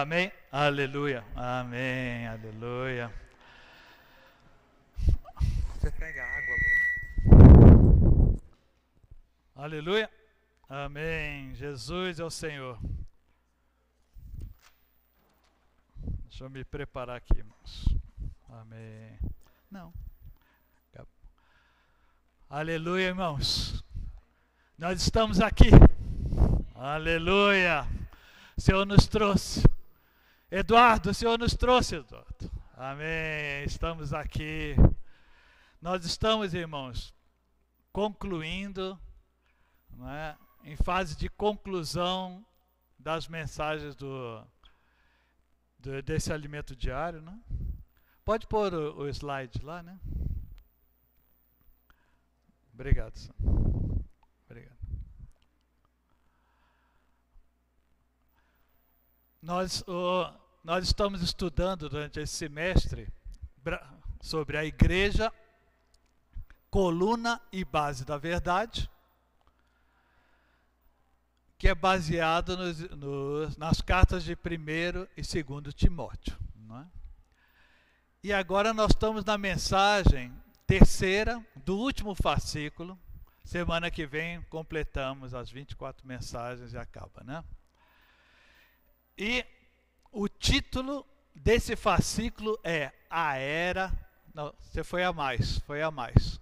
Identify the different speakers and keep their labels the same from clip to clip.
Speaker 1: Amém? Aleluia. Amém. Aleluia. Você pega água. Aleluia. Amém. Jesus é o Senhor. Deixa eu me preparar aqui, irmãos. Amém. Não. Aleluia, irmãos. Nós estamos aqui. Aleluia. O Senhor nos trouxe. Eduardo, o Senhor nos trouxe, Eduardo. Amém. Estamos aqui. Nós estamos, irmãos, concluindo, não é? em fase de conclusão das mensagens do, do desse alimento diário, né? Pode pôr o, o slide lá, né? Obrigado, Sam. Obrigado. Nós, o, nós estamos estudando durante esse semestre sobre a igreja, coluna e base da verdade, que é baseado nos, nos, nas cartas de 1 e 2 Timóteo. É? E agora nós estamos na mensagem terceira do último fascículo. Semana que vem completamos as 24 mensagens e acaba, né? E o título desse fascículo é A Era. Não, você foi a mais, foi a mais.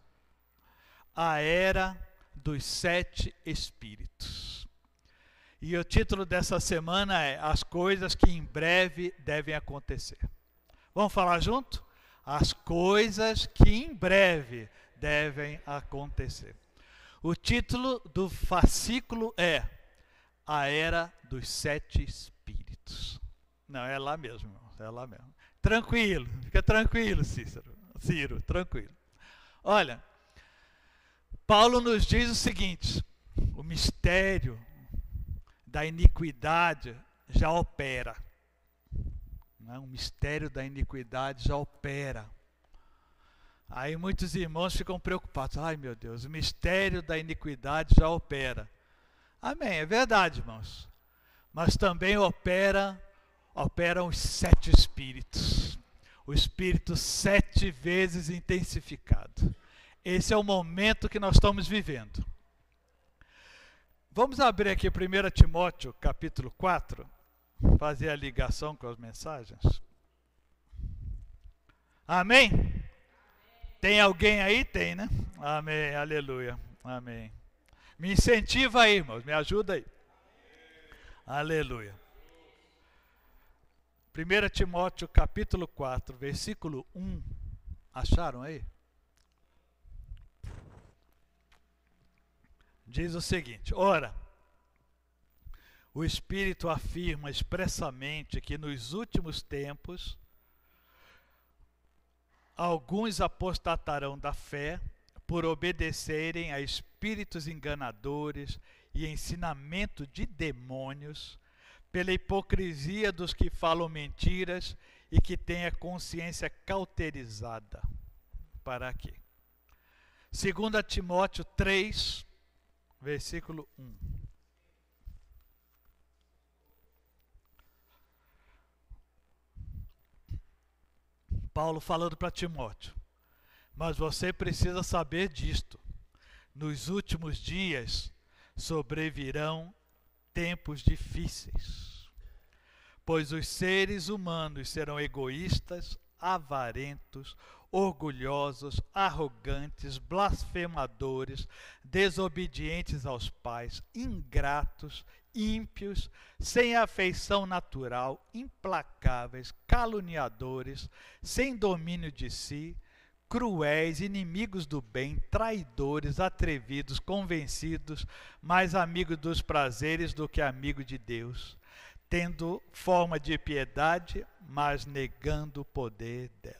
Speaker 1: A Era dos Sete Espíritos. E o título dessa semana é As coisas que em breve devem acontecer. Vamos falar junto? As coisas que em breve devem acontecer. O título do fascículo é A Era dos Sete Espíritos. Não, é lá mesmo, é lá mesmo. Tranquilo, fica tranquilo, Cícero. Ciro, tranquilo. Olha, Paulo nos diz o seguinte: o mistério da iniquidade já opera. Né? O mistério da iniquidade já opera. Aí muitos irmãos ficam preocupados. Ai meu Deus, o mistério da iniquidade já opera. Amém, é verdade, irmãos. Mas também opera, operam os sete espíritos. O espírito sete vezes intensificado. Esse é o momento que nós estamos vivendo. Vamos abrir aqui 1 Timóteo, capítulo 4, fazer a ligação com as mensagens. Amém? Tem alguém aí? Tem, né? Amém, aleluia. Amém. Me incentiva aí, irmãos, me ajuda aí. Aleluia. 1 Timóteo capítulo 4, versículo 1. Acharam aí? diz o seguinte: Ora, o Espírito afirma expressamente que nos últimos tempos alguns apostatarão da fé por obedecerem a espíritos enganadores e ensinamento de demônios, pela hipocrisia dos que falam mentiras e que têm a consciência cauterizada. Para quê? 2 Timóteo 3, versículo 1. Paulo falando para Timóteo: Mas você precisa saber disto. Nos últimos dias sobrevirão tempos difíceis, pois os seres humanos serão egoístas, avarentos, orgulhosos, arrogantes, blasfemadores, desobedientes aos pais, ingratos, ímpios, sem afeição natural, implacáveis, caluniadores, sem domínio de si, cruéis, inimigos do bem, traidores, atrevidos, convencidos, mais amigos dos prazeres do que amigo de Deus, tendo forma de piedade, mas negando o poder dela.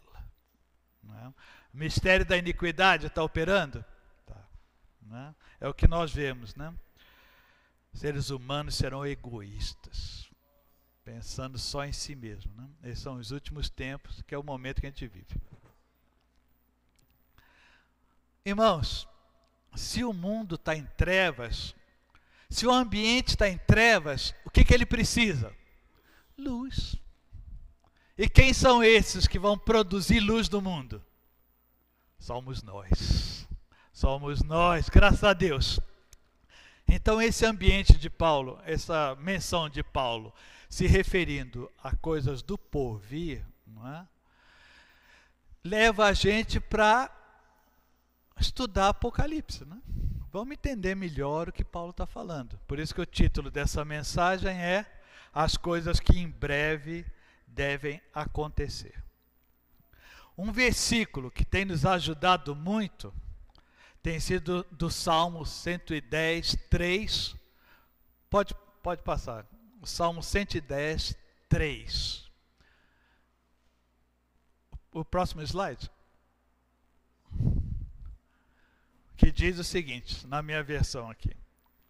Speaker 1: É? O mistério da iniquidade está operando? Tá. É? é o que nós vemos. Né? Seres humanos serão egoístas, pensando só em si mesmo. Né? Esses são os últimos tempos, que é o momento que a gente vive. Irmãos, se o mundo está em trevas, se o ambiente está em trevas, o que, que ele precisa? Luz. E quem são esses que vão produzir luz no mundo? Somos nós. Somos nós, graças a Deus. Então, esse ambiente de Paulo, essa menção de Paulo, se referindo a coisas do porvir, é? leva a gente para estudar Apocalipse. Né? Vamos entender melhor o que Paulo está falando. Por isso que o título dessa mensagem é As coisas que em breve devem acontecer. Um versículo que tem nos ajudado muito tem sido do Salmo 110, 3. Pode, pode passar. O Salmo 110, 3. O próximo slide. Que diz o seguinte, na minha versão aqui: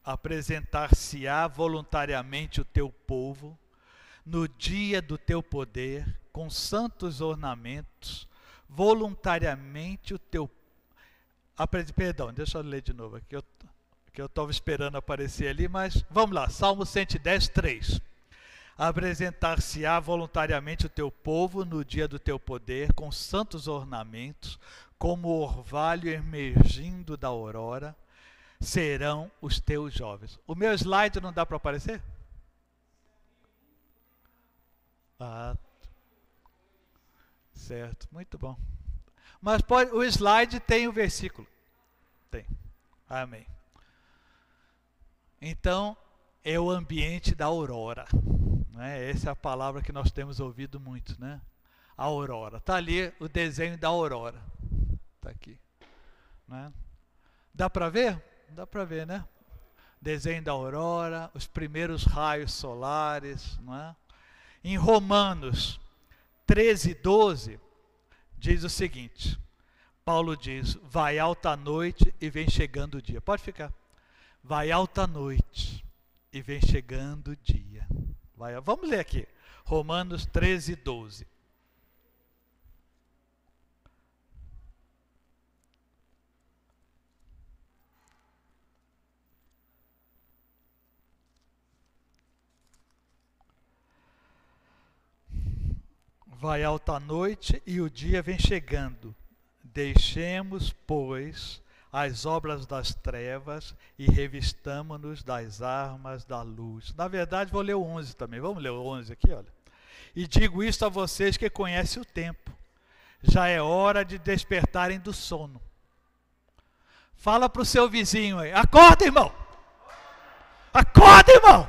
Speaker 1: Apresentar-se-á voluntariamente o teu povo no dia do teu poder, com santos ornamentos, voluntariamente o teu Perdão, deixa eu ler de novo aqui, que eu estava esperando aparecer ali, mas vamos lá, Salmo 110, 3. Apresentar-se-á voluntariamente o teu povo no dia do teu poder, com santos ornamentos, como orvalho emergindo da aurora, serão os teus jovens. O meu slide não dá para aparecer? Ah, certo, muito bom. Mas pode, o slide tem o versículo. Tem. Amém. Então, é o ambiente da aurora. Né? Essa é a palavra que nós temos ouvido muito, né? A aurora. Está ali o desenho da aurora. Está aqui. Né? Dá para ver? Dá para ver, né? Desenho da aurora, os primeiros raios solares. Né? Em Romanos 13, 12, diz o seguinte: Paulo diz: Vai alta noite e vem chegando o dia. Pode ficar. Vai alta noite e vem chegando o dia. Vai, vamos ler aqui. Romanos 13, 12. Vai alta noite e o dia vem chegando. Deixemos, pois, as obras das trevas e revistamo-nos das armas da luz. Na verdade, vou ler o 11 também. Vamos ler o 11 aqui, olha. E digo isto a vocês que conhecem o tempo. Já é hora de despertarem do sono. Fala para o seu vizinho aí. Acorda, irmão. Acorda, irmão.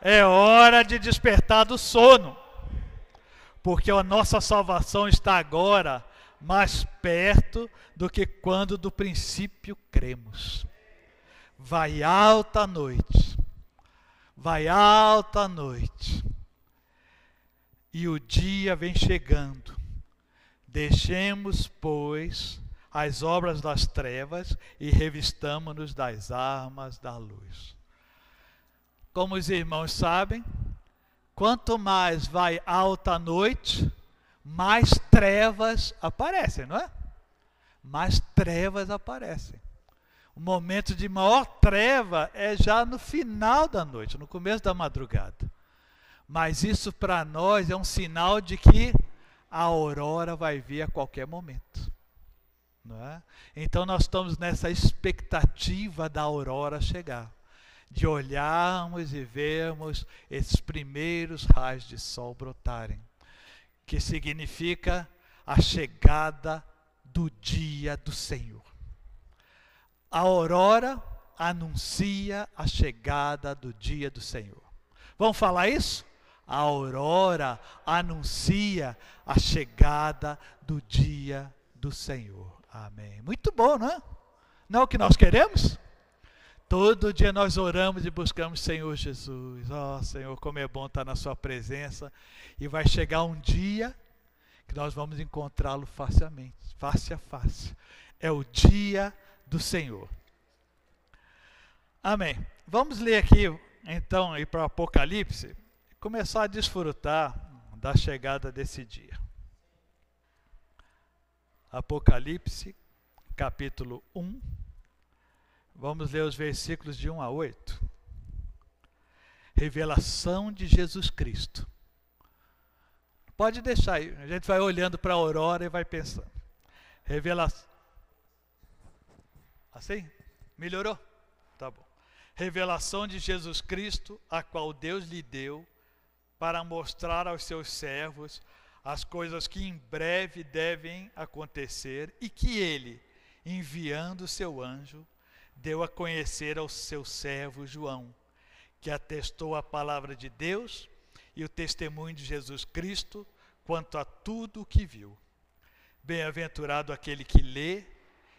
Speaker 1: É hora de despertar do sono porque a nossa salvação está agora mais perto do que quando do princípio cremos. Vai alta noite, vai alta noite, e o dia vem chegando. Deixemos, pois, as obras das trevas e revistamo-nos das armas da luz. Como os irmãos sabem, Quanto mais vai alta a noite, mais trevas aparecem, não é? Mais trevas aparecem. O momento de maior treva é já no final da noite, no começo da madrugada. Mas isso para nós é um sinal de que a aurora vai vir a qualquer momento. Não é? Então nós estamos nessa expectativa da aurora chegar de olharmos e vermos esses primeiros raios de sol brotarem, que significa a chegada do dia do Senhor. A aurora anuncia a chegada do dia do Senhor. Vamos falar isso? A aurora anuncia a chegada do dia do Senhor. Amém. Muito bom, não é? Não é o que nós queremos? Todo dia nós oramos e buscamos Senhor Jesus. Ó oh, Senhor, como é bom estar na Sua presença. E vai chegar um dia que nós vamos encontrá-lo facemente, face a face. É o dia do Senhor. Amém. Vamos ler aqui, então, ir para o Apocalipse e começar a desfrutar da chegada desse dia. Apocalipse, capítulo 1 Vamos ler os versículos de 1 a 8. Revelação de Jesus Cristo. Pode deixar aí, a gente vai olhando para a aurora e vai pensando. Revelação. Assim? Melhorou? Tá bom. Revelação de Jesus Cristo, a qual Deus lhe deu para mostrar aos seus servos as coisas que em breve devem acontecer e que ele, enviando seu anjo, deu a conhecer ao seu servo João, que atestou a palavra de Deus e o testemunho de Jesus Cristo quanto a tudo o que viu. Bem-aventurado aquele que lê,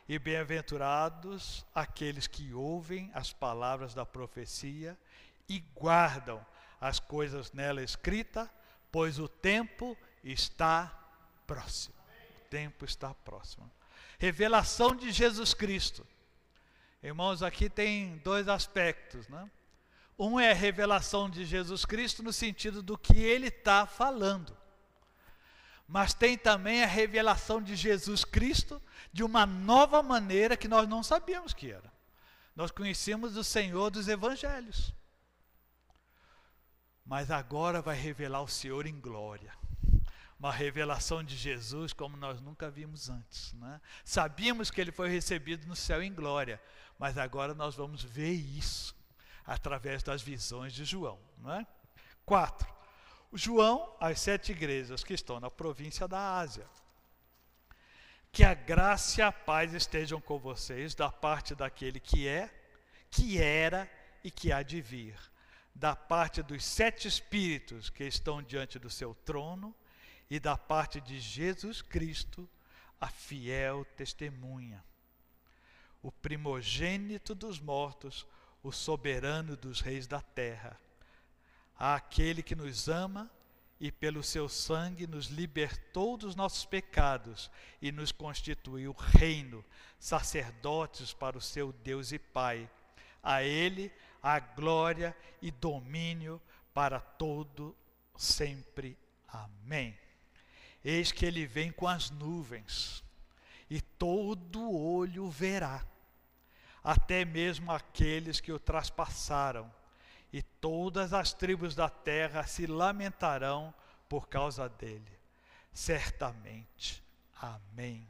Speaker 1: e bem-aventurados aqueles que ouvem as palavras da profecia e guardam as coisas nela escritas, pois o tempo está próximo. O tempo está próximo. Revelação de Jesus Cristo. Irmãos, aqui tem dois aspectos, né? Um é a revelação de Jesus Cristo no sentido do que ele está falando. Mas tem também a revelação de Jesus Cristo de uma nova maneira que nós não sabíamos que era. Nós conhecemos o Senhor dos Evangelhos. Mas agora vai revelar o Senhor em glória. Uma revelação de Jesus como nós nunca vimos antes. Né? Sabíamos que ele foi recebido no céu em glória, mas agora nós vamos ver isso através das visões de João. Não é? Quatro. João, as sete igrejas que estão na província da Ásia. Que a graça e a paz estejam com vocês da parte daquele que é, que era e que há de vir, da parte dos sete espíritos que estão diante do seu trono e da parte de Jesus Cristo, a fiel testemunha o primogênito dos mortos, o soberano dos reis da terra. Aquele que nos ama e pelo seu sangue nos libertou dos nossos pecados e nos constituiu reino, sacerdotes para o seu Deus e Pai. A ele a glória e domínio para todo sempre. Amém. Eis que ele vem com as nuvens, e todo olho verá até mesmo aqueles que o traspassaram, e todas as tribos da terra se lamentarão por causa dele. Certamente. Amém.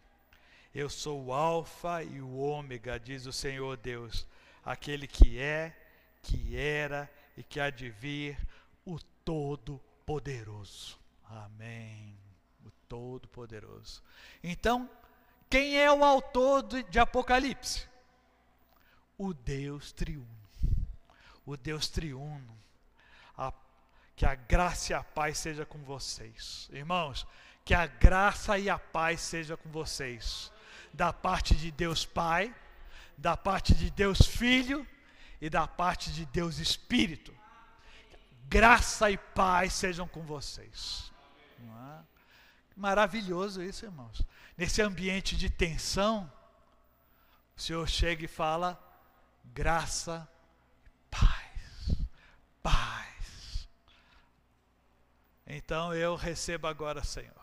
Speaker 1: Eu sou o Alfa e o Ômega, diz o Senhor Deus, aquele que é, que era e que há de vir, o Todo-Poderoso. Amém. Todo-Poderoso. Então, quem é o autor de Apocalipse? o Deus triuno. O Deus triuno. A, que a graça e a paz seja com vocês. Irmãos, que a graça e a paz seja com vocês. Da parte de Deus Pai, da parte de Deus Filho e da parte de Deus Espírito. Graça e paz sejam com vocês. É? Maravilhoso isso, irmãos. Nesse ambiente de tensão, o Senhor chega e fala: graça, paz, paz. Então eu recebo agora, Senhor.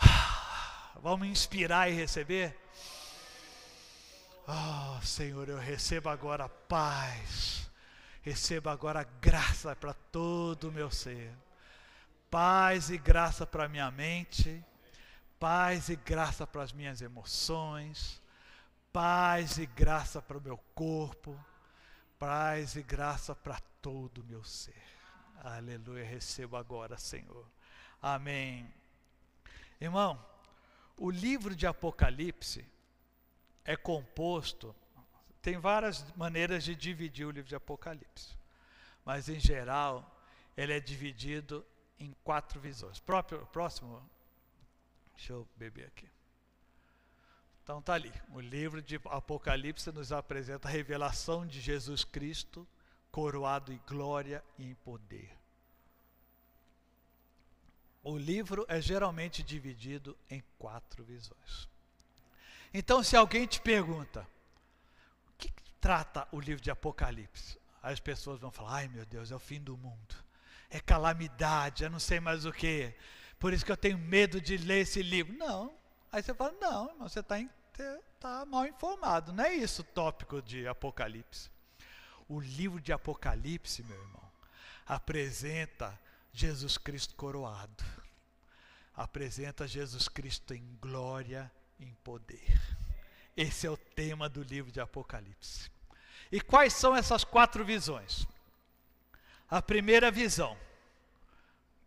Speaker 1: Vamos inspirar e receber? Oh, Senhor, eu recebo agora paz. Recebo agora graça para todo o meu ser. Paz e graça para minha mente. Paz e graça para as minhas emoções paz e graça para o meu corpo, paz e graça para todo o meu ser. Aleluia, recebo agora, Senhor. Amém. Irmão, o livro de Apocalipse é composto, tem várias maneiras de dividir o livro de Apocalipse, mas em geral ele é dividido em quatro visões. Próprio, próximo, deixa eu beber aqui. Então está ali. O livro de Apocalipse nos apresenta a revelação de Jesus Cristo, coroado em glória e em poder. O livro é geralmente dividido em quatro visões. Então, se alguém te pergunta, o que, que trata o livro de Apocalipse? As pessoas vão falar: ai meu Deus, é o fim do mundo, é calamidade, eu não sei mais o que, por isso que eu tenho medo de ler esse livro. Não. Aí você fala: não, você está está mal informado. Não é isso o tópico de Apocalipse. O livro de Apocalipse, meu irmão, apresenta Jesus Cristo coroado. Apresenta Jesus Cristo em glória, em poder. Esse é o tema do livro de Apocalipse. E quais são essas quatro visões? A primeira visão.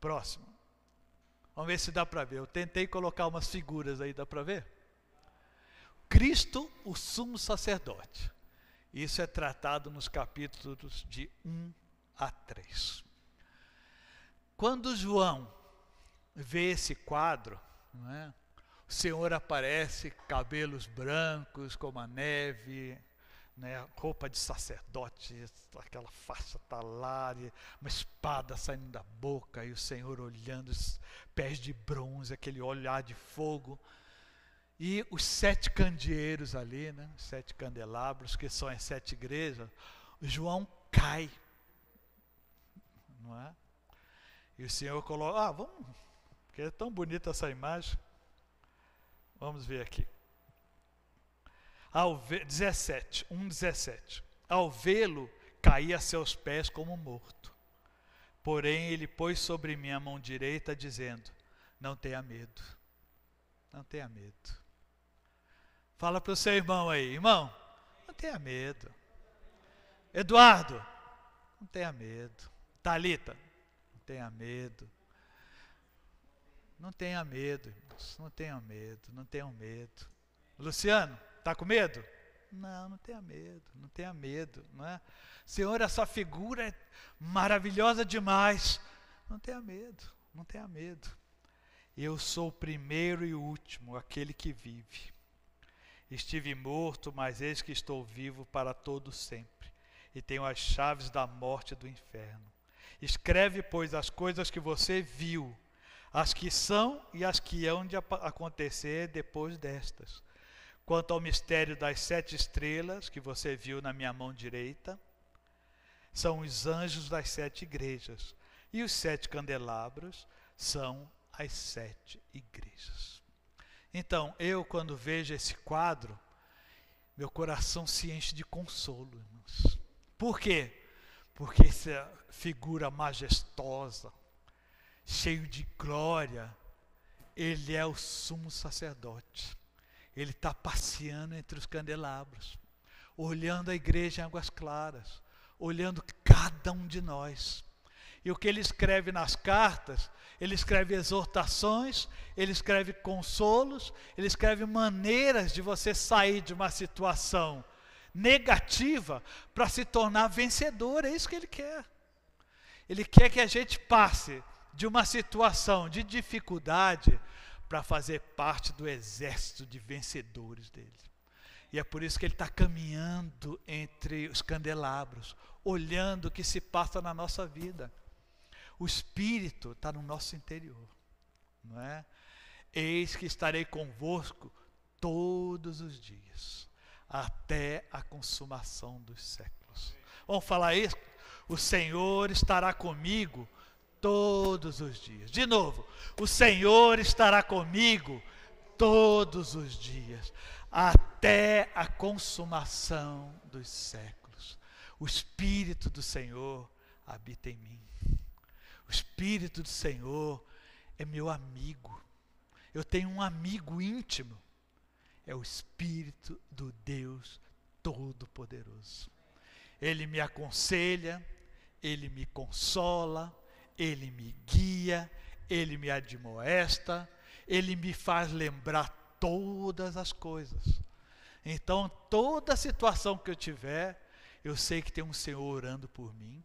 Speaker 1: Próximo. Vamos ver se dá para ver. Eu tentei colocar umas figuras aí, dá para ver? Cristo, o sumo sacerdote. Isso é tratado nos capítulos de 1 a 3. Quando João vê esse quadro, é? o Senhor aparece, cabelos brancos como a neve, né, roupa de sacerdote, aquela faixa talar, uma espada saindo da boca, e o Senhor olhando os pés de bronze, aquele olhar de fogo, e os sete candeeiros ali, né, sete candelabros, que são as sete igrejas, João cai, não é? E o Senhor coloca, ah, vamos, porque é tão bonita essa imagem, vamos ver aqui ao 17, 1,17. Ao vê-lo, caí a seus pés como morto. Porém, ele pôs sobre mim a mão direita, dizendo: Não tenha medo. Não tenha medo. Fala para o seu irmão aí, irmão, não tenha medo. Eduardo, não tenha medo. Talita, não tenha medo. Não tenha medo, irmãos. Não tenham medo, não tenham medo. Luciano, Está com medo? Não, não tenha medo, não tenha medo, não é? Senhor, essa figura é maravilhosa demais. Não tenha medo, não tenha medo. Eu sou o primeiro e o último, aquele que vive. Estive morto, mas eis que estou vivo para todo sempre, e tenho as chaves da morte e do inferno. Escreve, pois, as coisas que você viu, as que são e as que hão de acontecer depois destas. Quanto ao mistério das sete estrelas que você viu na minha mão direita, são os anjos das sete igrejas, e os sete candelabros são as sete igrejas. Então, eu, quando vejo esse quadro, meu coração se enche de consolo, irmãos. Por quê? Porque essa figura majestosa, cheio de glória, ele é o sumo sacerdote ele está passeando entre os candelabros, olhando a igreja em águas claras, olhando cada um de nós. E o que ele escreve nas cartas, ele escreve exortações, ele escreve consolos, ele escreve maneiras de você sair de uma situação negativa para se tornar vencedor, é isso que ele quer. Ele quer que a gente passe de uma situação de dificuldade para fazer parte do exército de vencedores dele. E é por isso que ele está caminhando entre os candelabros, olhando o que se passa na nossa vida. O Espírito está no nosso interior, não é? Eis que estarei convosco todos os dias, até a consumação dos séculos. Vamos falar isso? O Senhor estará comigo todos os dias. De novo, o Senhor estará comigo todos os dias, até a consumação dos séculos. O Espírito do Senhor habita em mim. O Espírito do Senhor é meu amigo. Eu tenho um amigo íntimo. É o Espírito do Deus Todo-Poderoso. Ele me aconselha, ele me consola, ele me guia, ele me admoesta, ele me faz lembrar todas as coisas. Então, toda situação que eu tiver, eu sei que tem um Senhor orando por mim.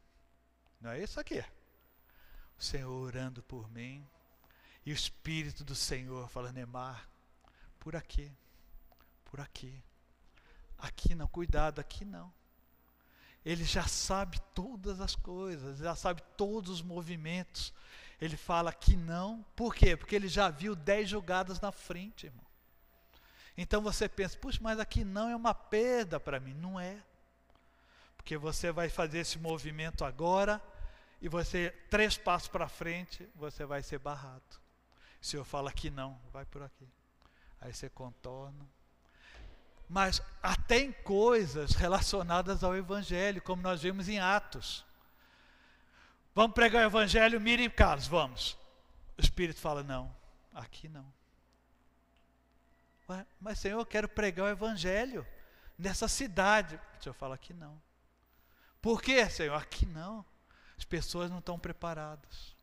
Speaker 1: Não é isso aqui? O Senhor orando por mim. E o Espírito do Senhor falando, Neymar, por aqui, por aqui. Aqui não, cuidado, aqui não. Ele já sabe todas as coisas, já sabe todos os movimentos. Ele fala que não, por quê? Porque ele já viu dez jogadas na frente, irmão. Então você pensa, puxa, mas aqui não é uma perda para mim. Não é. Porque você vai fazer esse movimento agora e você, três passos para frente, você vai ser barrado. O Senhor fala que não, vai por aqui. Aí você contorna. Mas até em coisas relacionadas ao Evangelho, como nós vimos em Atos. Vamos pregar o Evangelho, Miriam Carlos, vamos. O Espírito fala: não, aqui não. Ué, mas Senhor, eu quero pregar o Evangelho nessa cidade. O Senhor fala: aqui não. Por quê, Senhor? Aqui não. As pessoas não estão preparadas.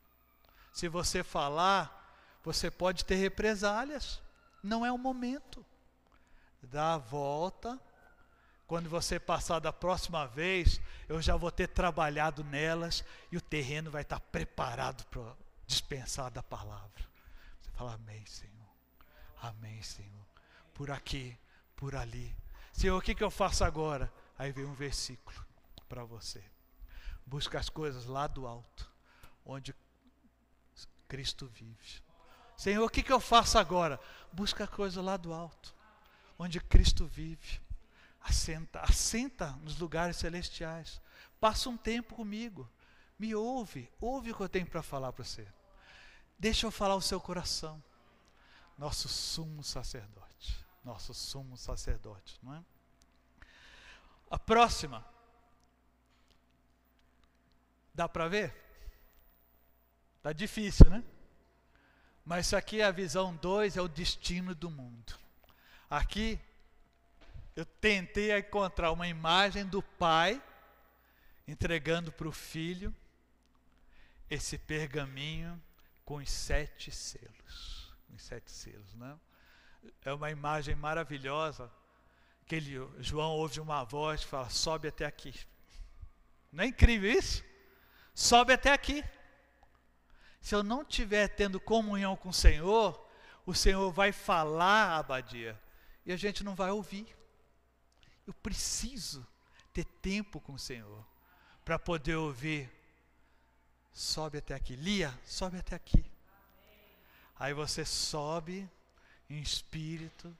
Speaker 1: Se você falar, você pode ter represálias. Não é o momento. Dá a volta. Quando você passar da próxima vez, eu já vou ter trabalhado nelas e o terreno vai estar preparado para dispensar da palavra. Você fala, Amém, Senhor. Amém, Senhor. Por aqui, por ali. Senhor, o que, que eu faço agora? Aí vem um versículo para você. Busca as coisas lá do alto, onde Cristo vive. Senhor, o que, que eu faço agora? Busca a coisa lá do alto, onde Cristo vive. Assenta, assenta nos lugares celestiais. Passa um tempo comigo. Me ouve, ouve o que eu tenho para falar para você. Deixa eu falar o seu coração. Nosso sumo sacerdote. Nosso sumo sacerdote, não é? A próxima. Dá para ver? Tá difícil, né? Mas isso aqui é a visão 2, é o destino do mundo. Aqui eu tentei encontrar uma imagem do pai entregando para o filho esse pergaminho com os sete selos. Os sete selos, né? É uma imagem maravilhosa. Que ele, João ouve uma voz e fala: sobe até aqui. Não é incrível isso? Sobe até aqui. Se eu não estiver tendo comunhão com o Senhor, o Senhor vai falar abadia e a gente não vai ouvir. Eu preciso ter tempo com o Senhor para poder ouvir sobe até aqui. Lia, sobe até aqui. Aí você sobe em espírito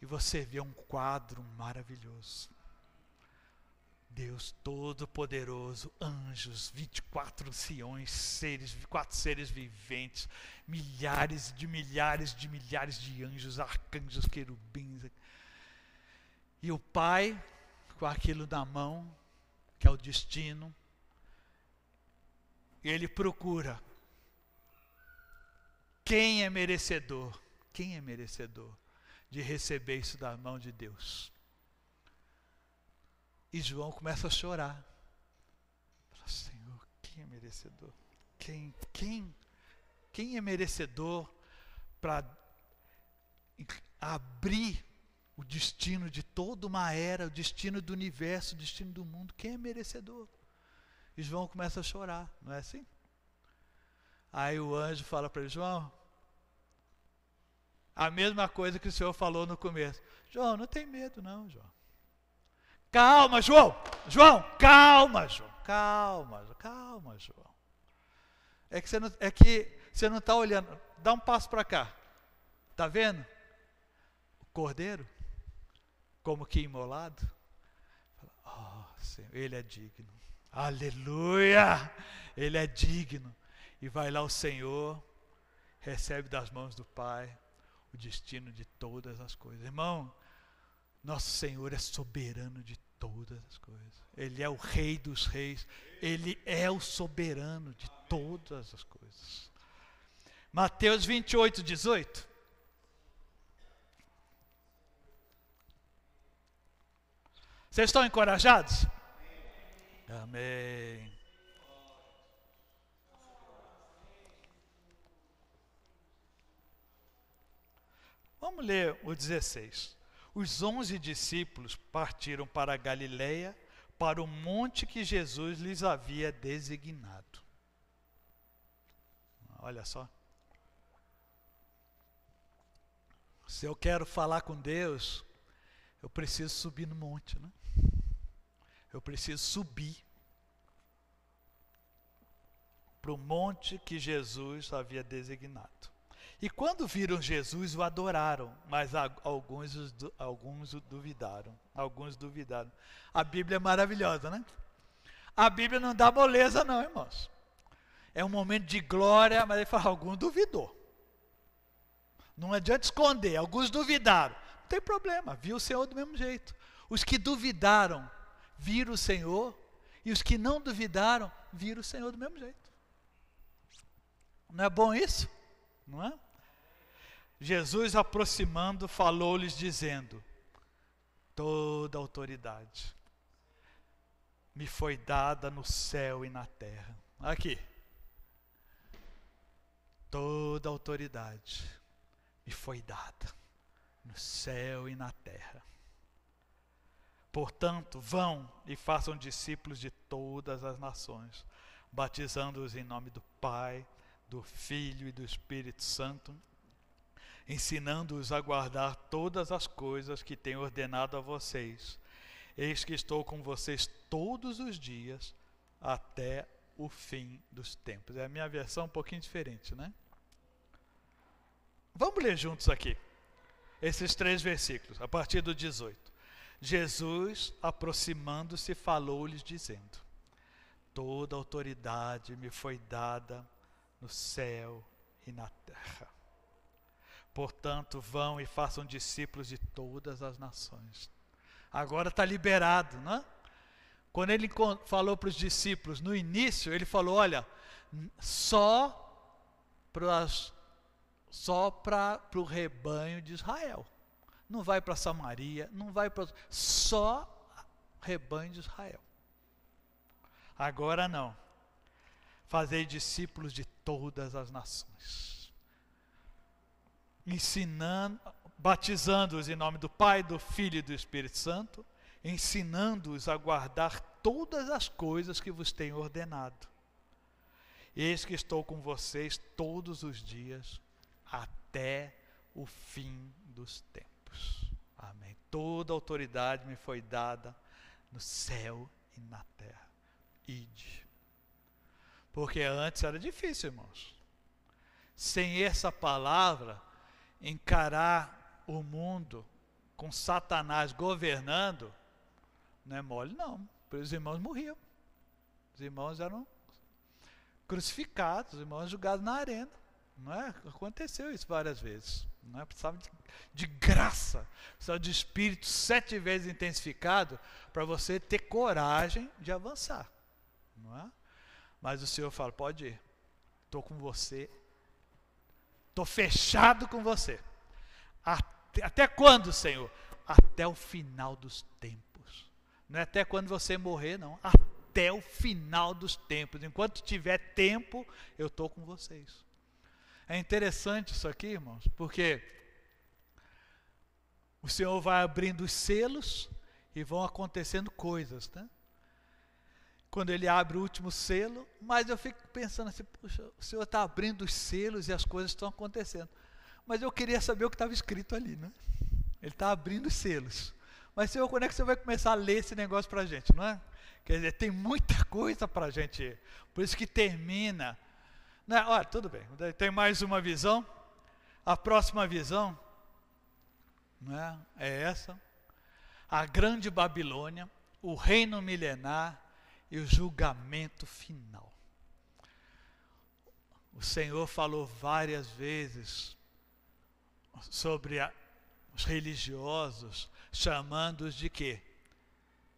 Speaker 1: e você vê um quadro maravilhoso. Deus Todo-Poderoso, anjos, 24 anciões, seres, quatro seres viventes, milhares de milhares de milhares de anjos, arcanjos, querubins. E o Pai, com aquilo na mão, que é o destino, ele procura quem é merecedor, quem é merecedor de receber isso da mão de Deus. E João começa a chorar. Fala, Senhor, quem é merecedor? Quem, quem, quem é merecedor para abrir o destino de toda uma era, o destino do universo, o destino do mundo? Quem é merecedor? E João começa a chorar, não é assim? Aí o anjo fala para ele, João, a mesma coisa que o Senhor falou no começo. João, não tem medo não, João. Calma, João. João, calma, João. Calma, calma, João. É que você não, é que você não está olhando. Dá um passo para cá. Está vendo? O cordeiro, como que imolado. Oh, Senhor, ele é digno. Aleluia! Ele é digno. E vai lá o Senhor, recebe das mãos do Pai o destino de todas as coisas. Irmão, nosso Senhor é soberano de todas as coisas. Ele é o Rei dos Reis. Ele é o soberano de todas as coisas. Mateus 28, 18. Vocês estão encorajados? Amém. Vamos ler o 16. Os onze discípulos partiram para a Galileia, para o monte que Jesus lhes havia designado. Olha só. Se eu quero falar com Deus, eu preciso subir no monte, né? Eu preciso subir para o monte que Jesus havia designado. E quando viram Jesus, o adoraram, mas alguns, alguns duvidaram. Alguns duvidaram. A Bíblia é maravilhosa, né? A Bíblia não dá moleza, não, irmãos. É um momento de glória, mas ele fala, alguns duvidou. Não adianta esconder, alguns duvidaram. não tem problema, viu o Senhor do mesmo jeito. Os que duvidaram, viram o Senhor, e os que não duvidaram, viram o Senhor do mesmo jeito. Não é bom isso? Não é? Jesus, aproximando, falou-lhes, dizendo: Toda autoridade me foi dada no céu e na terra. Aqui. Toda autoridade me foi dada no céu e na terra. Portanto, vão e façam discípulos de todas as nações, batizando-os em nome do Pai, do Filho e do Espírito Santo, ensinando-os a guardar todas as coisas que tenho ordenado a vocês. Eis que estou com vocês todos os dias até o fim dos tempos. É a minha versão um pouquinho diferente, né? Vamos ler juntos aqui esses três versículos, a partir do 18. Jesus, aproximando-se, falou-lhes, dizendo: Toda autoridade me foi dada no céu e na terra. Portanto, vão e façam discípulos de todas as nações. Agora está liberado, não é? Quando ele falou para os discípulos no início, ele falou: olha, só para só o rebanho de Israel. Não vai para Samaria, não vai para. Só rebanho de Israel. Agora não. Fazei discípulos de todas as nações. Ensinando, batizando-os em nome do Pai, do Filho e do Espírito Santo, ensinando-os a guardar todas as coisas que vos tenho ordenado. Eis que estou com vocês todos os dias até o fim dos tempos. Amém. Toda autoridade me foi dada no céu e na terra. Ide. Porque antes era difícil, irmãos. Sem essa palavra, encarar o mundo com Satanás governando, não é mole, não. Os irmãos morriam. Os irmãos eram crucificados, os irmãos julgados na arena. Não é? Aconteceu isso várias vezes. Não é? Precisava de, de graça, precisava de espírito sete vezes intensificado para você ter coragem de avançar. Não é? Mas o Senhor fala: pode ir, estou com você, estou fechado com você. Até, até quando, Senhor? Até o final dos tempos. Não é até quando você morrer, não. Até o final dos tempos. Enquanto tiver tempo, eu estou com vocês. É interessante isso aqui, irmãos, porque o Senhor vai abrindo os selos e vão acontecendo coisas, né? Quando ele abre o último selo, mas eu fico pensando assim, puxa, o Senhor está abrindo os selos e as coisas estão acontecendo. Mas eu queria saber o que estava escrito ali, né? Ele está abrindo os selos. Mas, Senhor, quando é que você vai começar a ler esse negócio para a gente, não é? Quer dizer, tem muita coisa para a gente. Por isso que termina né? olha, tudo bem. Tem mais uma visão. A próxima visão né, é essa. A grande Babilônia, o reino milenar e o julgamento final. O Senhor falou várias vezes sobre a, os religiosos, chamando-os de quê?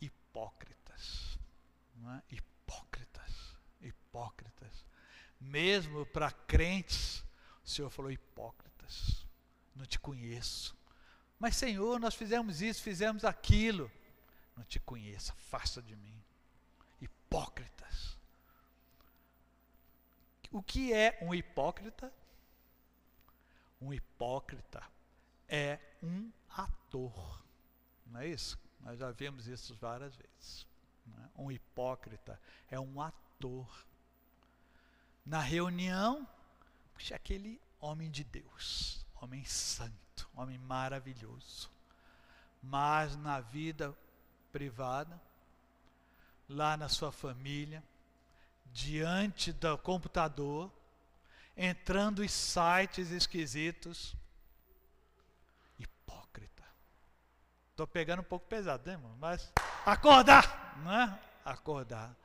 Speaker 1: Hipócritas. É? Hipócritas. Hipócritas mesmo para crentes, o Senhor falou: hipócritas, não te conheço. Mas, Senhor, nós fizemos isso, fizemos aquilo. Não te conheço, afasta de mim. Hipócritas. O que é um hipócrita? Um hipócrita é um ator. Não é isso? Nós já vimos isso várias vezes. É? Um hipócrita é um ator na reunião, puxa, aquele homem de Deus, homem santo, homem maravilhoso. Mas na vida privada, lá na sua família, diante do computador, entrando em sites esquisitos, hipócrita. Estou pegando um pouco pesado, né, irmão? Mas acordar, não é? Acordar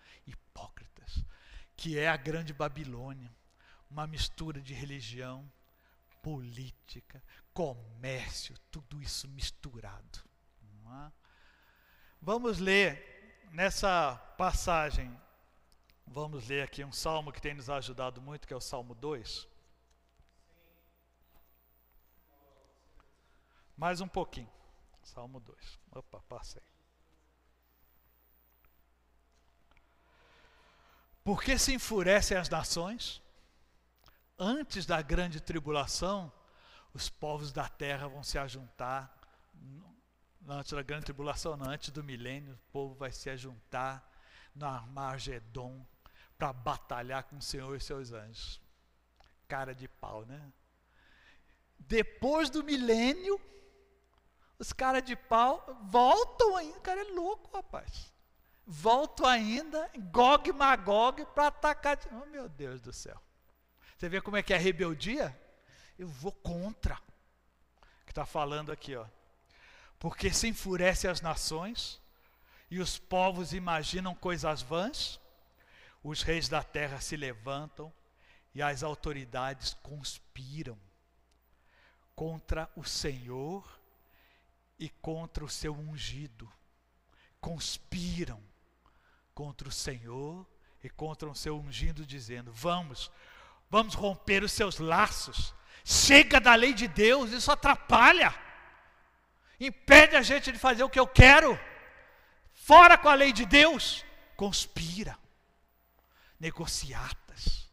Speaker 1: que é a grande Babilônia, uma mistura de religião política, comércio, tudo isso misturado. É? Vamos ler nessa passagem, vamos ler aqui um salmo que tem nos ajudado muito, que é o Salmo 2. Mais um pouquinho. Salmo 2. Opa, passei. Porque se enfurecem as nações? Antes da grande tribulação, os povos da terra vão se ajuntar. Antes da grande tribulação, não, antes do milênio, o povo vai se ajuntar no Armagedon para batalhar com o Senhor e seus anjos. Cara de pau, né? Depois do milênio, os caras de pau voltam ainda. O cara é louco, rapaz volto ainda, Gog e Magog, para atacar. Oh, meu Deus do céu. Você vê como é que é a rebeldia? Eu vou contra. Que está falando aqui, ó. Porque se enfurece as nações e os povos imaginam coisas vãs, os reis da terra se levantam e as autoridades conspiram contra o Senhor e contra o seu ungido. Conspiram contra o Senhor e contra o seu ungido, dizendo: Vamos, vamos romper os seus laços. Chega da lei de Deus, isso atrapalha, impede a gente de fazer o que eu quero. Fora com a lei de Deus, conspira, negociatas,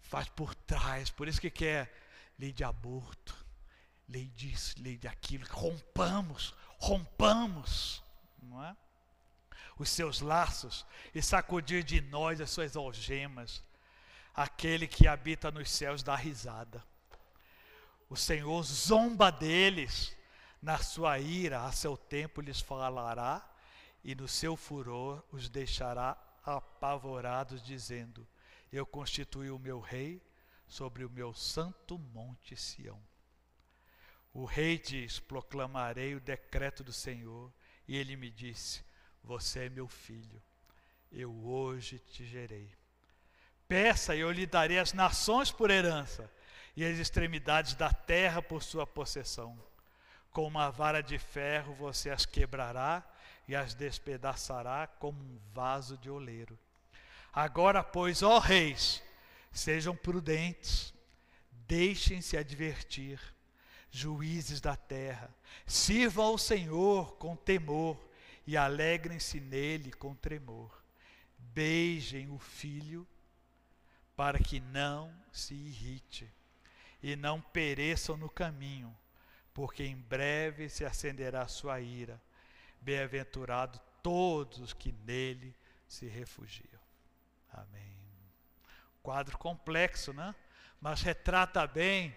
Speaker 1: faz por trás, por isso que quer lei de aborto, lei disso, lei daquilo, rompamos, rompamos, não é? os seus laços e sacudir de nós as suas algemas. Aquele que habita nos céus dá risada. O Senhor zomba deles, na sua ira, a seu tempo lhes falará, e no seu furor os deixará apavorados, dizendo: Eu constituí o meu rei sobre o meu santo monte Sião. O rei diz: Proclamarei o decreto do Senhor. E ele me disse: você é meu filho, eu hoje te gerei. Peça e eu lhe darei as nações por herança e as extremidades da terra por sua possessão. Com uma vara de ferro você as quebrará e as despedaçará como um vaso de oleiro. Agora, pois, ó reis, sejam prudentes, deixem-se advertir, juízes da terra, sirvam ao Senhor com temor e alegrem-se nele com tremor. Beijem o filho, para que não se irrite e não pereçam no caminho, porque em breve se acenderá sua ira. Bem-aventurado todos os que nele se refugiam. Amém. Quadro complexo, né? Mas retrata bem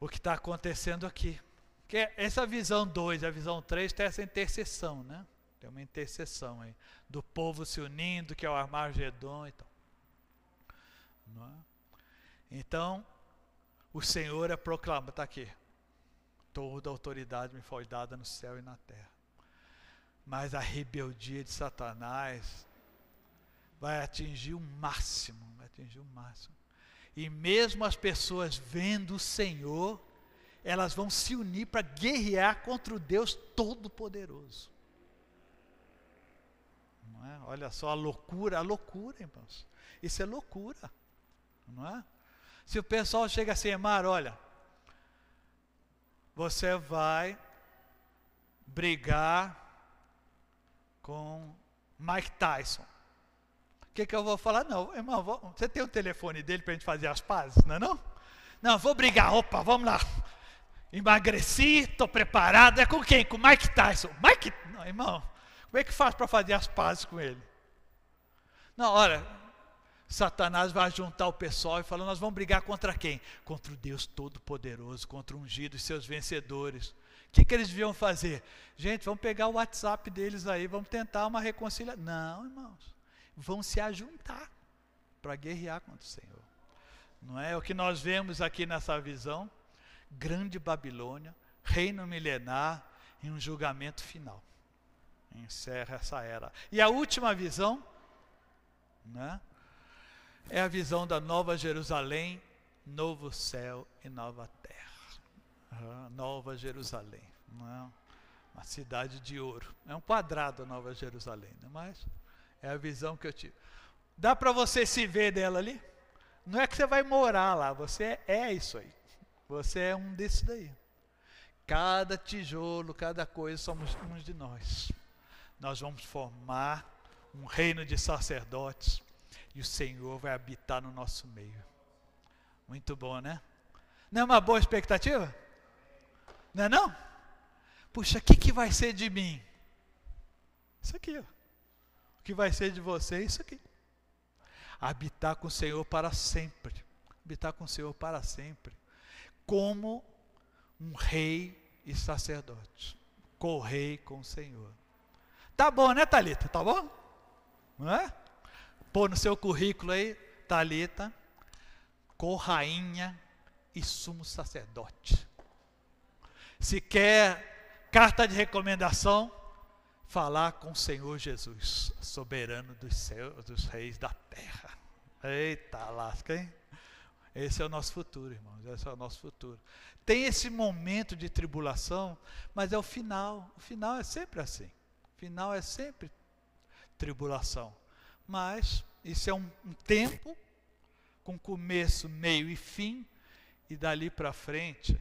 Speaker 1: o que está acontecendo aqui. Que essa visão 2 e a visão 3 tem essa intercessão, né? Tem uma intercessão aí. Do povo se unindo, que é o Armagedon e tal. Não é? Então, o Senhor é proclamado, está aqui. Toda autoridade me foi dada no céu e na terra. Mas a rebeldia de Satanás vai atingir o máximo, vai atingir o máximo. E mesmo as pessoas vendo o Senhor, elas vão se unir para guerrear contra o Deus Todo-Poderoso. Não é? Olha só a loucura, a loucura, irmãos. Isso é loucura, não é? Se o pessoal chega assim, Mar, olha, você vai brigar com Mike Tyson. O que, que eu vou falar? Não, irmão, vou, você tem o telefone dele para a gente fazer as pazes, não é não? Não, vou brigar, opa, vamos lá. Emagreci, estou preparado. É com quem? Com Mike Tyson. Mike, não, irmão, como é que faz para fazer as pazes com ele? Não, olha, Satanás vai juntar o pessoal e falar: nós vamos brigar contra quem? Contra o Deus Todo-Poderoso, contra o ungido e seus vencedores. O que, que eles deviam fazer? Gente, vamos pegar o WhatsApp deles aí, vamos tentar uma reconciliação. Não, irmãos, vão se ajuntar para guerrear contra o Senhor. Não é o que nós vemos aqui nessa visão? grande Babilônia, reino milenar e um julgamento final. Encerra essa era. E a última visão, né, é a visão da Nova Jerusalém novo céu e nova terra. Nova Jerusalém. Não é? Uma cidade de ouro. É um quadrado a Nova Jerusalém, né? mas é a visão que eu tive. Dá para você se ver dela ali? Não é que você vai morar lá, você é isso aí. Você é um desses daí. Cada tijolo, cada coisa somos uns de nós. Nós vamos formar um reino de sacerdotes e o Senhor vai habitar no nosso meio. Muito bom, né? Não é uma boa expectativa? Não é não? Puxa, o que, que vai ser de mim? Isso aqui, ó. O que vai ser de você é isso aqui. Habitar com o Senhor para sempre. Habitar com o Senhor para sempre. Como um rei e sacerdote. Correi com o Senhor. Tá bom, né, Talita? Tá bom? Não é? Pôr no seu currículo aí, Talita, co-rainha e sumo sacerdote. Se quer carta de recomendação, falar com o Senhor Jesus, soberano dos céus, dos reis da terra. Eita lasca, hein? Esse é o nosso futuro, irmãos. Esse é o nosso futuro. Tem esse momento de tribulação, mas é o final. O final é sempre assim. O final é sempre tribulação. Mas isso é um, um tempo com começo, meio e fim, e dali para frente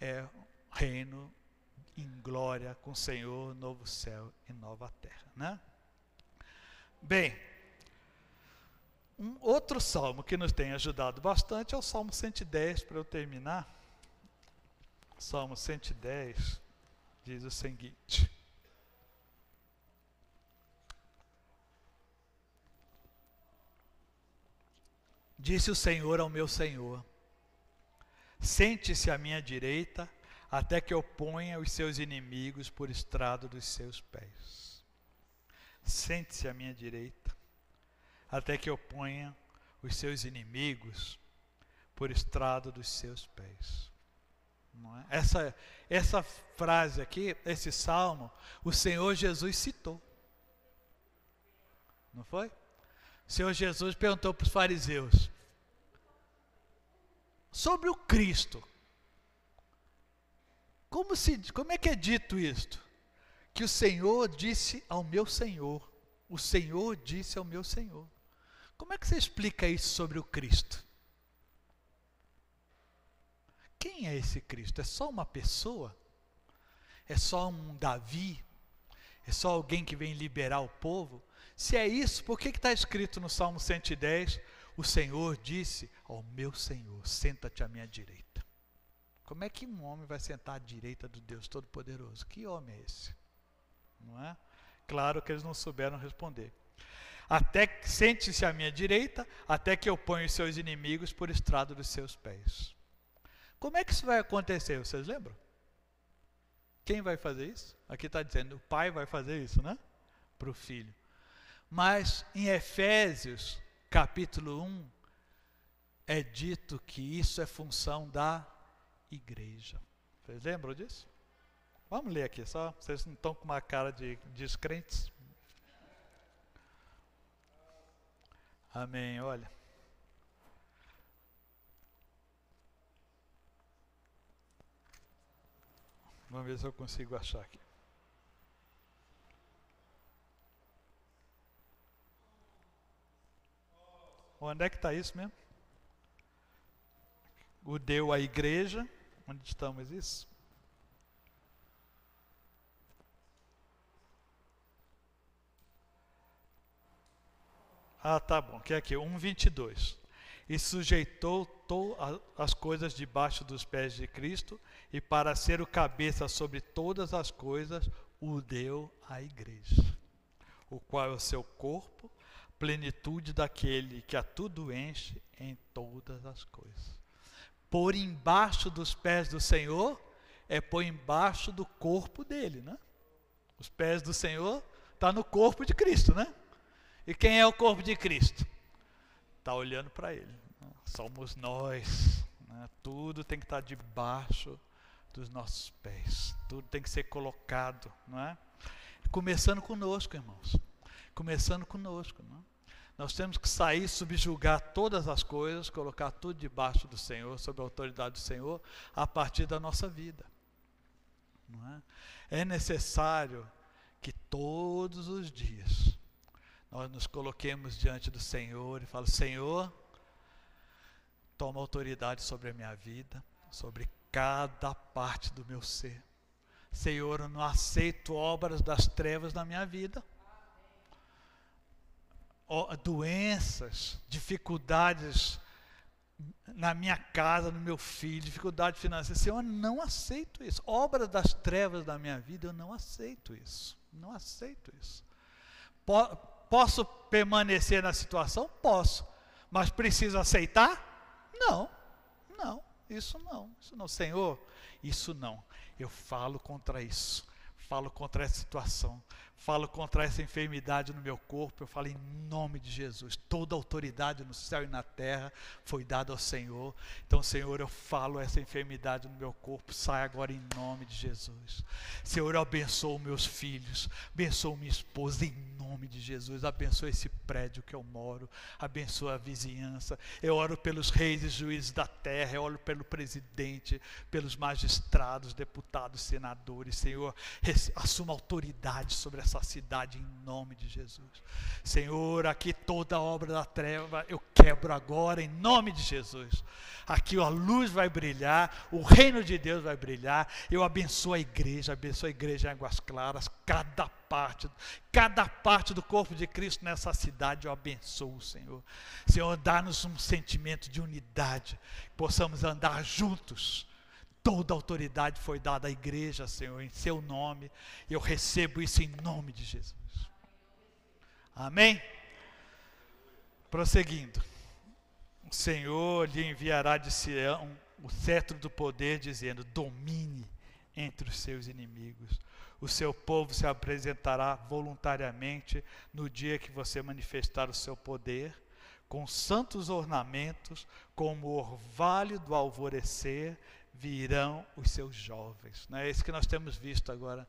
Speaker 1: é reino em glória com o Senhor, novo céu e nova terra, né? Bem, um outro salmo que nos tem ajudado bastante é o Salmo 110, para eu terminar. Salmo 110 diz o seguinte: Disse o Senhor ao meu Senhor: Sente-se à minha direita, até que eu ponha os seus inimigos por estrado dos seus pés. Sente-se à minha direita, até que eu ponha os seus inimigos por estrado dos seus pés. É? Essa, essa frase aqui, esse salmo, o Senhor Jesus citou. Não foi? O Senhor Jesus perguntou para os fariseus sobre o Cristo. Como, se, como é que é dito isto? Que o Senhor disse ao meu Senhor, o Senhor disse ao meu Senhor. Como é que você explica isso sobre o Cristo? Quem é esse Cristo? É só uma pessoa? É só um Davi? É só alguém que vem liberar o povo? Se é isso, por que está escrito no Salmo 110? O Senhor disse ao meu Senhor: Senta-te à minha direita. Como é que um homem vai sentar à direita do Deus Todo-Poderoso? Que homem é esse? Não é? Claro que eles não souberam responder. Até sente-se à minha direita, até que eu ponha os seus inimigos por estrado dos seus pés. Como é que isso vai acontecer? Vocês lembram? Quem vai fazer isso? Aqui está dizendo, o pai vai fazer isso, né? Para o filho. Mas em Efésios, capítulo 1, é dito que isso é função da igreja. Vocês lembram disso? Vamos ler aqui, só. Vocês não estão com uma cara de descrentes? Amém. Olha. Vamos ver se eu consigo achar aqui. Onde é que está isso mesmo? O deu à igreja. Onde estamos isso? Ah, tá bom, que é aqui, 1,22 e sujeitou as coisas debaixo dos pés de Cristo, e para ser o cabeça sobre todas as coisas, o deu à igreja, o qual é o seu corpo, plenitude daquele que a tudo enche em todas as coisas. Por embaixo dos pés do Senhor é por embaixo do corpo dele, né? Os pés do Senhor está no corpo de Cristo, né? E quem é o corpo de Cristo? está olhando para Ele. Somos nós. Né? Tudo tem que estar tá debaixo dos nossos pés. Tudo tem que ser colocado. Não é? Começando conosco, irmãos. Começando conosco. Não é? Nós temos que sair, subjugar todas as coisas, colocar tudo debaixo do Senhor, sob a autoridade do Senhor, a partir da nossa vida. É? é necessário que todos os dias nós nos coloquemos diante do Senhor e falemos: Senhor, toma autoridade sobre a minha vida, sobre cada parte do meu ser. Senhor, eu não aceito obras das trevas na minha vida. Doenças, dificuldades na minha casa, no meu filho, dificuldade financeira. Senhor, eu não aceito isso. Obras das trevas da minha vida, eu não aceito isso. Não aceito isso. Posso permanecer na situação? Posso. Mas preciso aceitar? Não. Não. Isso não. Isso não. Senhor, isso não. Eu falo contra isso. Falo contra essa situação falo contra essa enfermidade no meu corpo, eu falo em nome de Jesus. Toda autoridade no céu e na terra foi dada ao Senhor. Então, Senhor, eu falo essa enfermidade no meu corpo, sai agora em nome de Jesus. Senhor, eu abençoo meus filhos, abençoo minha esposa em nome de Jesus. Abençoa esse prédio que eu moro, abençoa a vizinhança. Eu oro pelos reis e juízes da terra, eu oro pelo presidente, pelos magistrados, deputados, senadores. Senhor, assuma autoridade sobre essa cidade em nome de Jesus. Senhor, aqui toda obra da treva eu quebro agora em nome de Jesus. Aqui a luz vai brilhar, o reino de Deus vai brilhar. Eu abençoo a igreja, abençoo a igreja em Águas Claras, cada parte, cada parte do corpo de Cristo nessa cidade eu abençoo, Senhor. Senhor, dá-nos um sentimento de unidade, possamos andar juntos Toda autoridade foi dada à igreja, Senhor, em seu nome. Eu recebo isso em nome de Jesus. Amém? Prosseguindo. O Senhor lhe enviará de Sião o cetro do poder, dizendo: domine entre os seus inimigos. O seu povo se apresentará voluntariamente no dia que você manifestar o seu poder, com santos ornamentos, como o orvalho do alvorecer virão os seus jovens. Né? É isso que nós temos visto agora,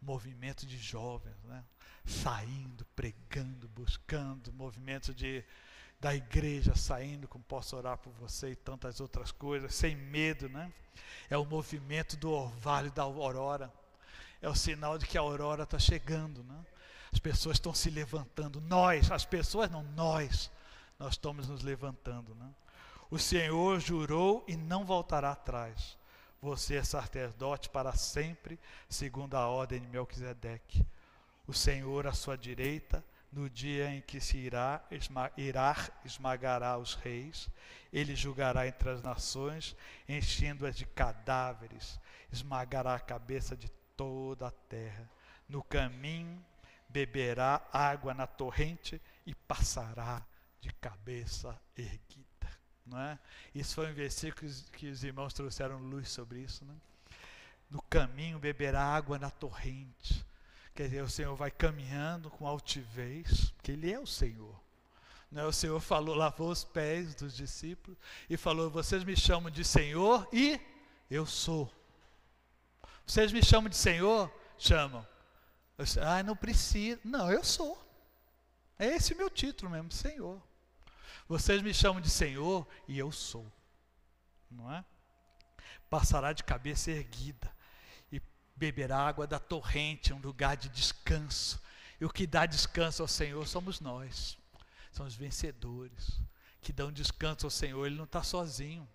Speaker 1: o movimento de jovens, né? saindo, pregando, buscando, movimento de, da igreja saindo, como posso orar por você e tantas outras coisas, sem medo. Né? É o movimento do orvalho da aurora. É o sinal de que a aurora está chegando. Né? As pessoas estão se levantando. Nós, as pessoas não, nós, nós estamos nos levantando. Né? O Senhor jurou e não voltará atrás. Você é sacerdote para sempre, segundo a ordem de Melquisedeque. O Senhor à sua direita, no dia em que se irá, esma, irá esmagará os reis, ele julgará entre as nações, enchendo-as de cadáveres, esmagará a cabeça de toda a terra. No caminho beberá água na torrente e passará de cabeça erguida. Não é? Isso foi um versículo que os irmãos trouxeram luz sobre isso. Né? No caminho beberá água na torrente. Quer dizer, o Senhor vai caminhando com altivez, porque Ele é o Senhor. É? O Senhor falou, lavou os pés dos discípulos e falou: Vocês me chamam de Senhor e eu sou. Vocês me chamam de Senhor? Chamam. ah, não precisa. Não, eu sou. É esse meu título mesmo, Senhor. Vocês me chamam de Senhor e eu sou. Não é? Passará de cabeça erguida e beberá água da torrente, um lugar de descanso. E o que dá descanso ao Senhor somos nós. São os vencedores que dão descanso ao Senhor. Ele não está sozinho.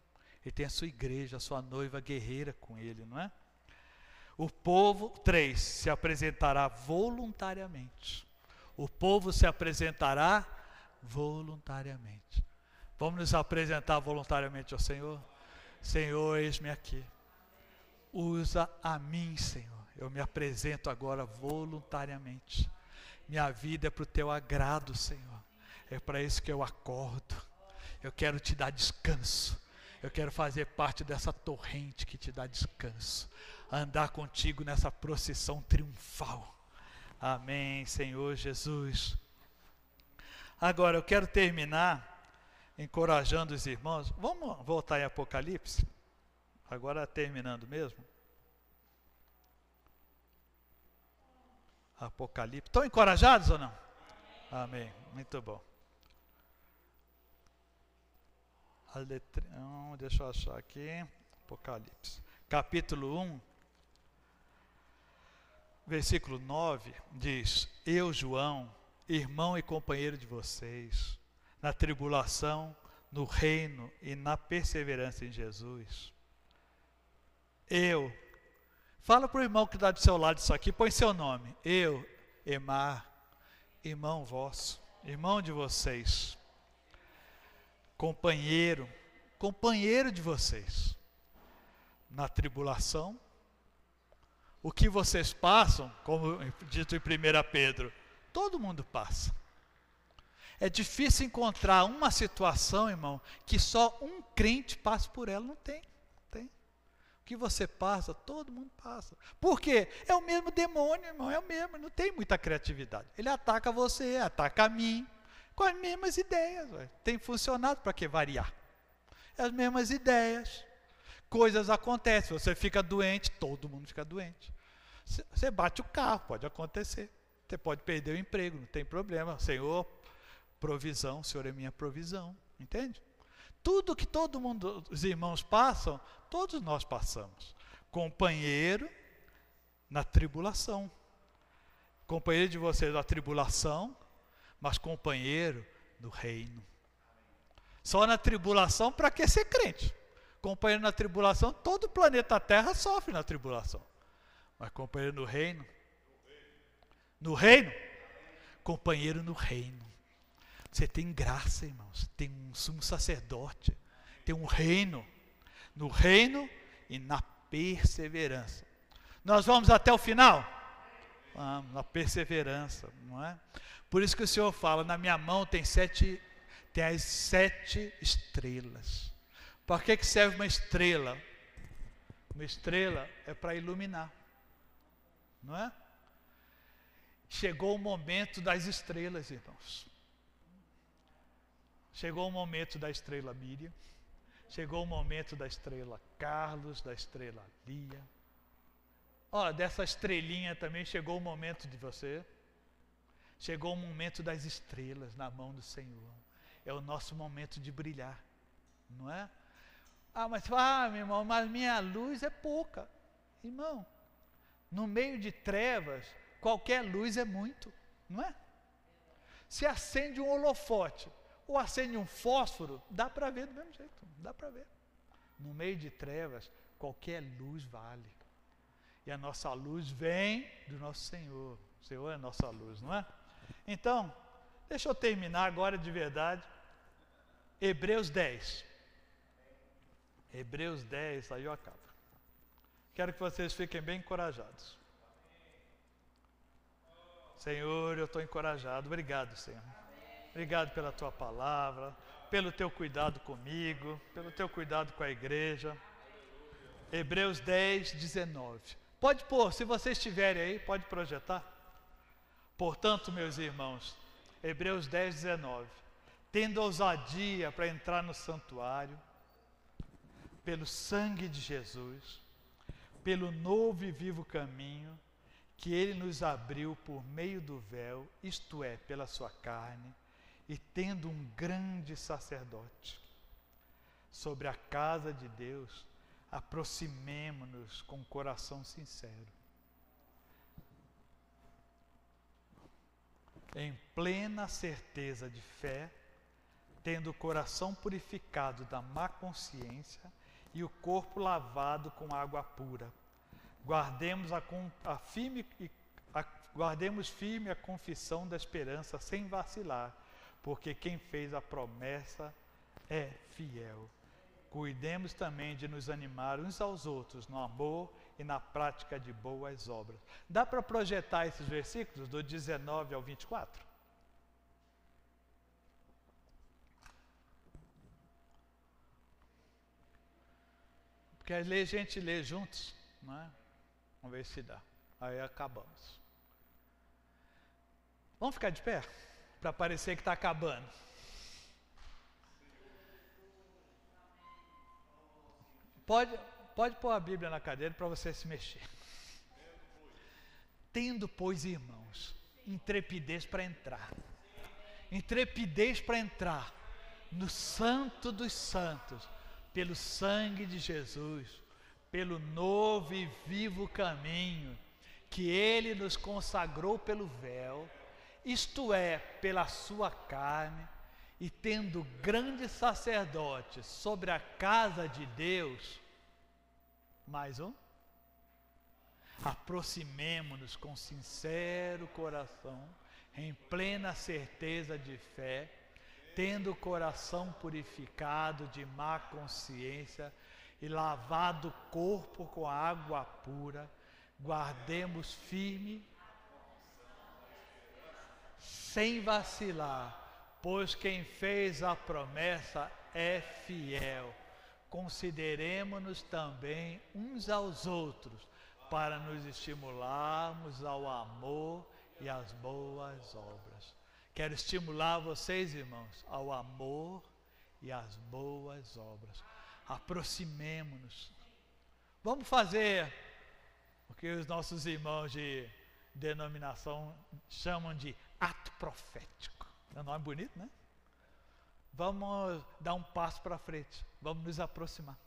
Speaker 1: Ele tem a sua igreja, a sua noiva guerreira com ele, não é? O povo, três, se apresentará voluntariamente. O povo se apresentará voluntariamente. Vamos nos apresentar voluntariamente ao Senhor? Senhor, eis-me aqui. Usa a mim, Senhor. Eu me apresento agora voluntariamente. Minha vida é para o teu agrado, Senhor. É para isso que eu acordo. Eu quero te dar descanso. Eu quero fazer parte dessa torrente que te dá descanso. Andar contigo nessa procissão triunfal. Amém, Senhor Jesus. Agora, eu quero terminar encorajando os irmãos. Vamos voltar em Apocalipse? Agora terminando mesmo. Apocalipse. Estão encorajados ou não? Amém. Muito bom. a letra, deixa eu achar aqui, Apocalipse, capítulo 1, versículo 9, diz: Eu, João, irmão e companheiro de vocês, na tribulação, no reino e na perseverança em Jesus. Eu, fala para o irmão que está do seu lado isso aqui, põe seu nome. Eu, Emar, irmão vosso, irmão de vocês, companheiro, companheiro de vocês, na tribulação, o que vocês passam, como dito em 1 Pedro, todo mundo passa. É difícil encontrar uma situação, irmão, que só um crente passe por ela. Não tem, não tem. O que você passa, todo mundo passa. Por quê? É o mesmo demônio, irmão, é o mesmo, não tem muita criatividade. Ele ataca você, ataca a mim, com as mesmas ideias. Véio. Tem funcionado para que variar? É as mesmas ideias. Coisas acontecem, você fica doente, todo mundo fica doente. Você bate o carro, pode acontecer. Você pode perder o emprego, não tem problema. Senhor, provisão, o Senhor é minha provisão. Entende? Tudo que todo mundo, os irmãos passam, todos nós passamos. Companheiro na tribulação. Companheiro de vocês na tribulação, mas companheiro no reino. Só na tribulação, para que ser crente? Companheiro na tribulação, todo o planeta Terra sofre na tribulação. Mas companheiro no reino, no reino? Companheiro no reino. Você tem graça, irmãos. Tem um sumo sacerdote. Tem um reino. No reino e na perseverança. Nós vamos até o final? Vamos, na perseverança, não é? Por isso que o Senhor fala: na minha mão tem sete, tem as sete estrelas. Para que, que serve uma estrela? Uma estrela é para iluminar, não é? Chegou o momento das estrelas, irmãos. Chegou o momento da estrela Miriam. Chegou o momento da estrela Carlos, da estrela Lia. Ó, dessa estrelinha também chegou o momento de você. Chegou o momento das estrelas na mão do Senhor. É o nosso momento de brilhar, não é? Ah, mas ah, meu irmão, mas minha luz é pouca. Irmão, no meio de trevas, qualquer luz é muito, não é? Se acende um holofote ou acende um fósforo, dá para ver do mesmo jeito, dá para ver. No meio de trevas, qualquer luz vale. E a nossa luz vem do nosso Senhor. O Senhor é a nossa luz, não é? Então, deixa eu terminar agora de verdade. Hebreus 10. Hebreus 10, aí eu acabo. Quero que vocês fiquem bem encorajados. Senhor, eu estou encorajado. Obrigado, Senhor. Obrigado pela tua palavra, pelo teu cuidado comigo, pelo teu cuidado com a igreja. Hebreus 10, 19. Pode pôr, se vocês estiverem aí, pode projetar. Portanto, meus irmãos, Hebreus 10, 19. Tendo ousadia para entrar no santuário, pelo sangue de Jesus, pelo novo e vivo caminho, que ele nos abriu por meio do véu, isto é, pela sua carne, e tendo um grande sacerdote sobre a casa de Deus, aproximemo-nos com coração sincero. Em plena certeza de fé, tendo o coração purificado da má consciência e o corpo lavado com água pura Guardemos, a, a firme, a, guardemos firme a confissão da esperança sem vacilar, porque quem fez a promessa é fiel. Cuidemos também de nos animar uns aos outros no amor e na prática de boas obras. Dá para projetar esses versículos do 19 ao 24? Porque a gente lê juntos, não é? Vamos ver se dá. Aí acabamos. Vamos ficar de pé? Para parecer que está acabando. Pode, pode pôr a Bíblia na cadeira para você se mexer. Tendo, pois, irmãos, intrepidez para entrar. Intrepidez para entrar no Santo dos Santos, pelo sangue de Jesus, pelo novo e vivo caminho que Ele nos consagrou pelo véu, isto é, pela Sua carne, e tendo grande sacerdote sobre a casa de Deus, mais um, aproximemo-nos com sincero coração, em plena certeza de fé, tendo o coração purificado de má consciência e lavado o corpo com água pura, guardemos firme, sem vacilar, pois quem fez a promessa é fiel. Consideremos-nos também uns aos outros, para nos estimularmos ao amor e às boas obras. Quero estimular vocês, irmãos, ao amor e às boas obras. Aproximemo-nos. Vamos fazer o que os nossos irmãos de denominação chamam de ato profético. É um nome bonito, né? Vamos dar um passo para frente. Vamos nos aproximar.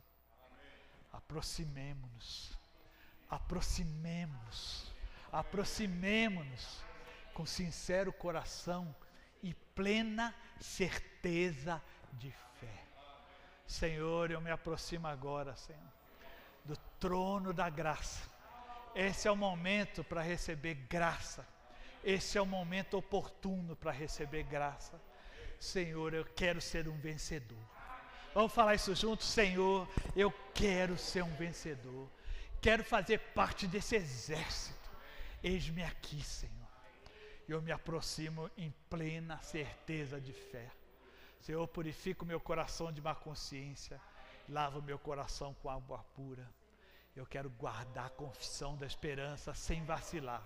Speaker 1: Aproximemo-nos. Aproximemo-nos. Aproximemo-nos com sincero coração e plena certeza de fé. Senhor, eu me aproximo agora, Senhor, do trono da graça. Esse é o momento para receber graça. Esse é o momento oportuno para receber graça. Senhor, eu quero ser um vencedor. Vamos falar isso juntos? Senhor, eu quero ser um vencedor. Quero fazer parte desse exército. Eis-me aqui, Senhor eu me aproximo em plena certeza de fé. Senhor, purifica o meu coração de má consciência, lava o meu coração com água pura. Eu quero guardar a confissão da esperança sem vacilar.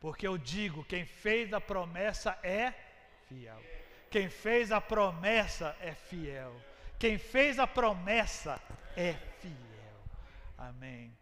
Speaker 1: Porque eu digo: quem fez a promessa é fiel. Quem fez a promessa é fiel. Quem fez a promessa é fiel. Amém.